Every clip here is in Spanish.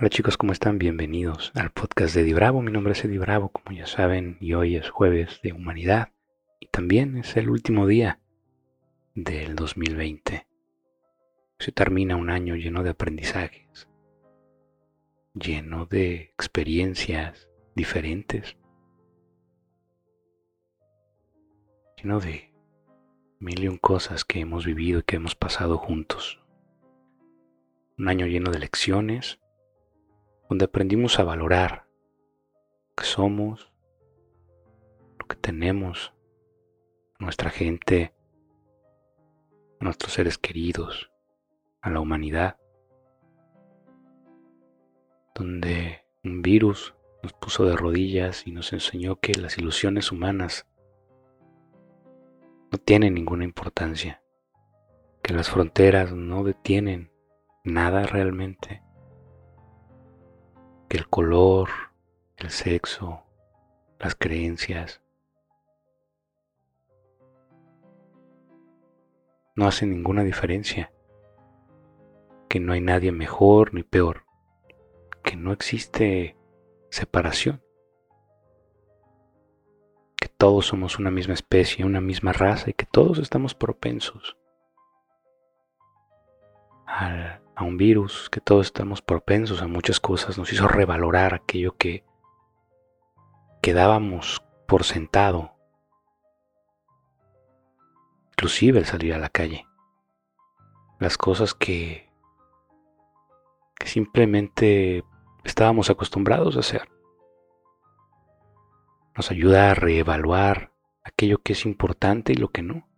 Hola chicos, ¿cómo están? Bienvenidos al podcast de Eddie Bravo. Mi nombre es Eddie Bravo, como ya saben, y hoy es jueves de humanidad y también es el último día del 2020. Se termina un año lleno de aprendizajes, lleno de experiencias diferentes, lleno de mil y un cosas que hemos vivido y que hemos pasado juntos. Un año lleno de lecciones, donde aprendimos a valorar lo que somos, lo que tenemos, nuestra gente, nuestros seres queridos, a la humanidad, donde un virus nos puso de rodillas y nos enseñó que las ilusiones humanas no tienen ninguna importancia, que las fronteras no detienen nada realmente que el color, el sexo, las creencias no hacen ninguna diferencia, que no hay nadie mejor ni peor, que no existe separación, que todos somos una misma especie, una misma raza y que todos estamos propensos al a un virus, que todos estamos propensos a muchas cosas, nos hizo revalorar aquello que quedábamos por sentado, inclusive el salir a la calle, las cosas que, que simplemente estábamos acostumbrados a hacer. Nos ayuda a reevaluar aquello que es importante y lo que no.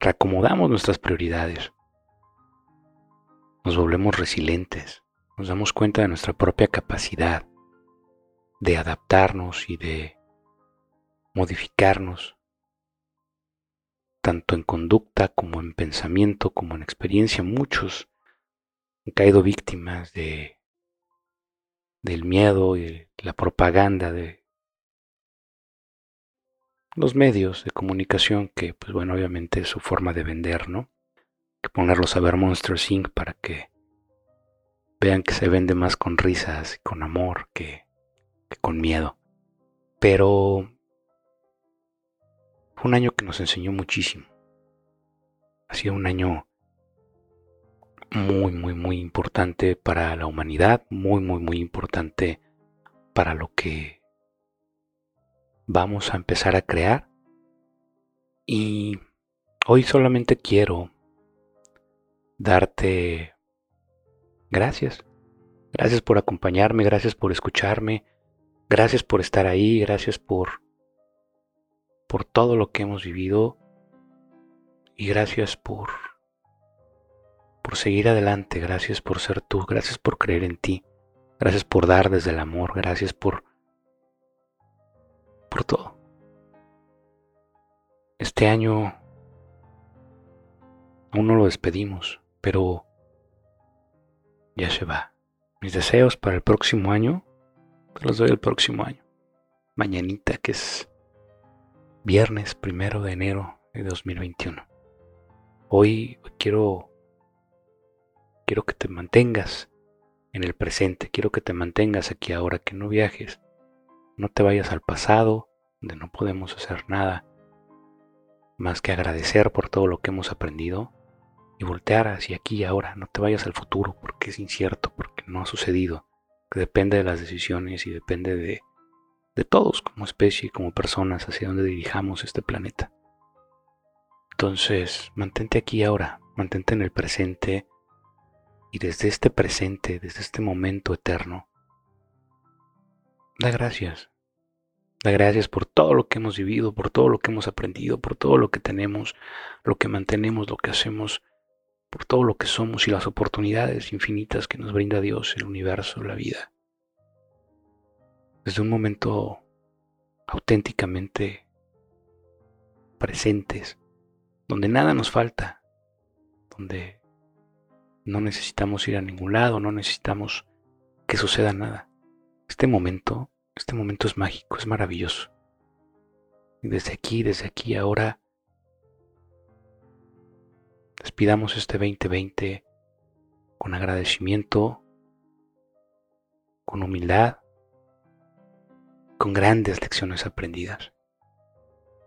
Reacomodamos nuestras prioridades nos volvemos resilientes, nos damos cuenta de nuestra propia capacidad de adaptarnos y de modificarnos, tanto en conducta como en pensamiento, como en experiencia. Muchos han caído víctimas de del miedo y la propaganda de los medios de comunicación que, pues bueno, obviamente es su forma de vender, ¿no? Ponerlos a ver Monster Inc. para que vean que se vende más con risas y con amor que, que con miedo. Pero fue un año que nos enseñó muchísimo. Ha sido un año muy, muy, muy importante para la humanidad, muy, muy, muy importante para lo que vamos a empezar a crear. Y hoy solamente quiero darte gracias. Gracias por acompañarme, gracias por escucharme, gracias por estar ahí, gracias por por todo lo que hemos vivido y gracias por por seguir adelante, gracias por ser tú, gracias por creer en ti, gracias por dar desde el amor, gracias por por todo. Este año aún no lo despedimos pero ya se va. Mis deseos para el próximo año, los doy el próximo año. Mañanita, que es viernes primero de enero de 2021. Hoy quiero, quiero que te mantengas en el presente, quiero que te mantengas aquí ahora, que no viajes, no te vayas al pasado, donde no podemos hacer nada más que agradecer por todo lo que hemos aprendido y voltear hacia aquí y ahora, no te vayas al futuro porque es incierto, porque no ha sucedido, que depende de las decisiones y depende de, de todos como especie y como personas hacia donde dirijamos este planeta. Entonces, mantente aquí ahora, mantente en el presente y desde este presente, desde este momento eterno, da gracias. Da gracias por todo lo que hemos vivido, por todo lo que hemos aprendido, por todo lo que tenemos, lo que mantenemos, lo que hacemos por todo lo que somos y las oportunidades infinitas que nos brinda Dios, el universo, la vida. Desde un momento auténticamente presentes, donde nada nos falta, donde no necesitamos ir a ningún lado, no necesitamos que suceda nada. Este momento, este momento es mágico, es maravilloso. Y desde aquí, desde aquí ahora, Despidamos este 2020 con agradecimiento con humildad, con grandes lecciones aprendidas.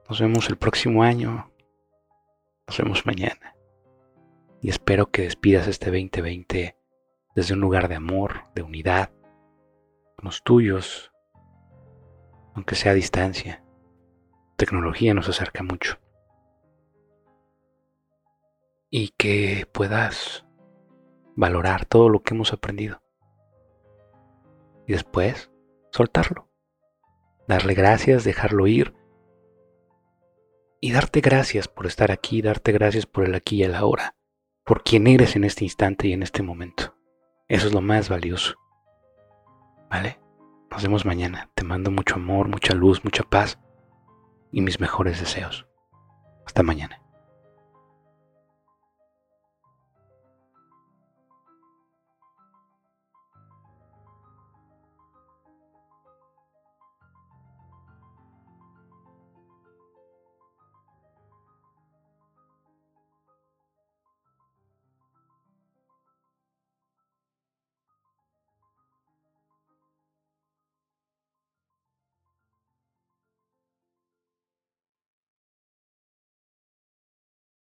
Nos vemos el próximo año, nos vemos mañana y espero que despidas este 2020 desde un lugar de amor, de unidad, con los tuyos, aunque sea a distancia. Tecnología nos acerca mucho. Y que puedas valorar todo lo que hemos aprendido. Y después, soltarlo. Darle gracias, dejarlo ir. Y darte gracias por estar aquí, darte gracias por el aquí y el ahora por quien eres en este instante y en este momento. Eso es lo más valioso. ¿Vale? Nos vemos mañana. Te mando mucho amor, mucha luz, mucha paz y mis mejores deseos. Hasta mañana.